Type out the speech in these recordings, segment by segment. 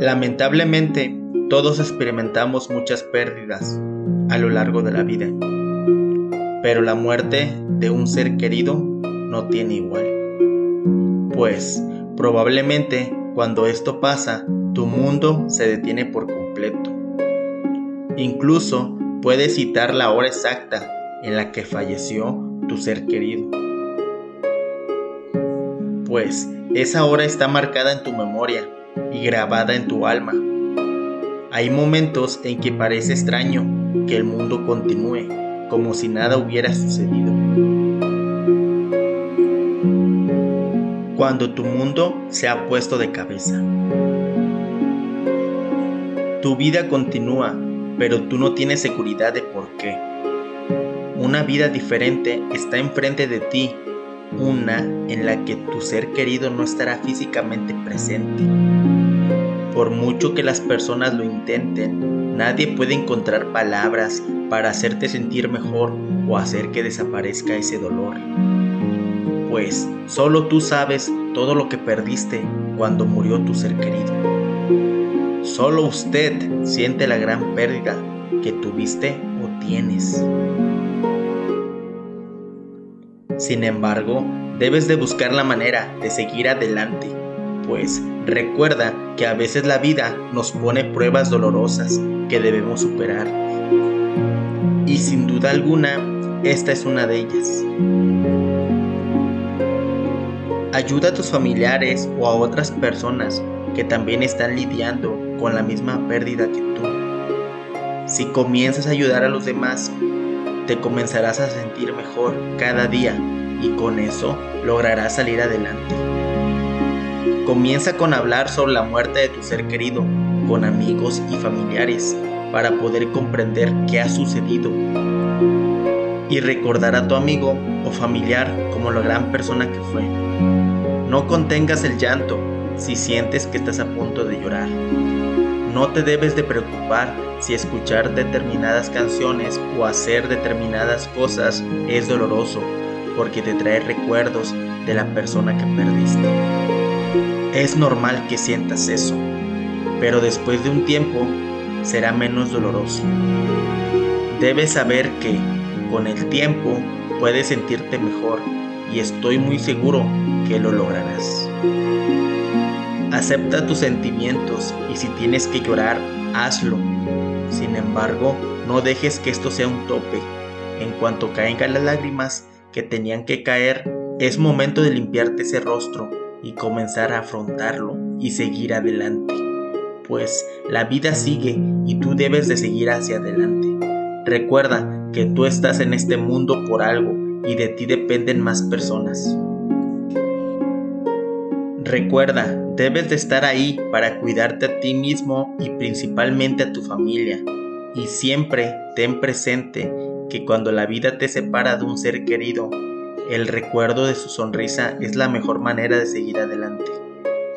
Lamentablemente, todos experimentamos muchas pérdidas a lo largo de la vida, pero la muerte de un ser querido no tiene igual. Pues probablemente cuando esto pasa, tu mundo se detiene por completo. Incluso puedes citar la hora exacta en la que falleció tu ser querido. Pues esa hora está marcada en tu memoria y grabada en tu alma. Hay momentos en que parece extraño que el mundo continúe como si nada hubiera sucedido. Cuando tu mundo se ha puesto de cabeza. Tu vida continúa, pero tú no tienes seguridad de por qué. Una vida diferente está enfrente de ti, una en la que tu ser querido no estará físicamente presente. Por mucho que las personas lo intenten, nadie puede encontrar palabras para hacerte sentir mejor o hacer que desaparezca ese dolor. Pues solo tú sabes todo lo que perdiste cuando murió tu ser querido. Solo usted siente la gran pérdida que tuviste o tienes. Sin embargo, debes de buscar la manera de seguir adelante, pues recuerda que a veces la vida nos pone pruebas dolorosas que debemos superar. Y sin duda alguna, esta es una de ellas. Ayuda a tus familiares o a otras personas que también están lidiando con la misma pérdida que tú. Si comienzas a ayudar a los demás, te comenzarás a sentir mejor cada día y con eso lograrás salir adelante. Comienza con hablar sobre la muerte de tu ser querido con amigos y familiares para poder comprender qué ha sucedido y recordar a tu amigo o familiar como la gran persona que fue. No contengas el llanto si sientes que estás a punto de llorar. No te debes de preocupar si escuchar determinadas canciones o hacer determinadas cosas es doloroso, porque te trae recuerdos de la persona que perdiste. Es normal que sientas eso, pero después de un tiempo será menos doloroso. Debes saber que con el tiempo puedes sentirte mejor y estoy muy seguro que lo lograrás. Acepta tus sentimientos y si tienes que llorar, hazlo. Sin embargo, no dejes que esto sea un tope. En cuanto caigan las lágrimas que tenían que caer, es momento de limpiarte ese rostro y comenzar a afrontarlo y seguir adelante. Pues la vida sigue y tú debes de seguir hacia adelante. Recuerda que tú estás en este mundo por algo y de ti dependen más personas. Recuerda, debes de estar ahí para cuidarte a ti mismo y principalmente a tu familia. Y siempre ten presente que cuando la vida te separa de un ser querido, el recuerdo de su sonrisa es la mejor manera de seguir adelante,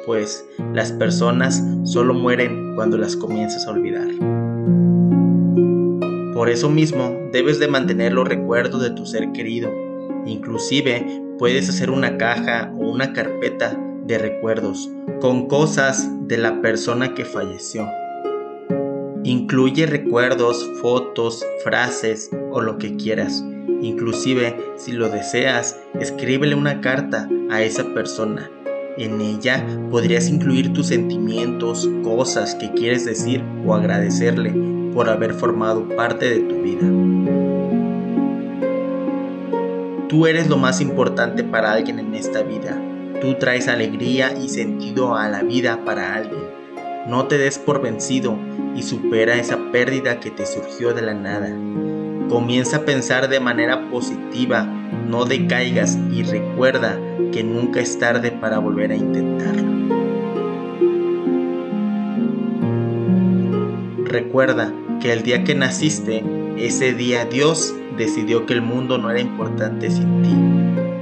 pues las personas solo mueren cuando las comienzas a olvidar. Por eso mismo, debes de mantener los recuerdos de tu ser querido. Inclusive, puedes hacer una caja o una carpeta de recuerdos con cosas de la persona que falleció. Incluye recuerdos, fotos, frases o lo que quieras. Inclusive, si lo deseas, escríbele una carta a esa persona. En ella podrías incluir tus sentimientos, cosas que quieres decir o agradecerle por haber formado parte de tu vida. Tú eres lo más importante para alguien en esta vida Tú traes alegría y sentido a la vida para alguien. No te des por vencido y supera esa pérdida que te surgió de la nada. Comienza a pensar de manera positiva, no decaigas y recuerda que nunca es tarde para volver a intentarlo. Recuerda que el día que naciste, ese día Dios decidió que el mundo no era importante sin ti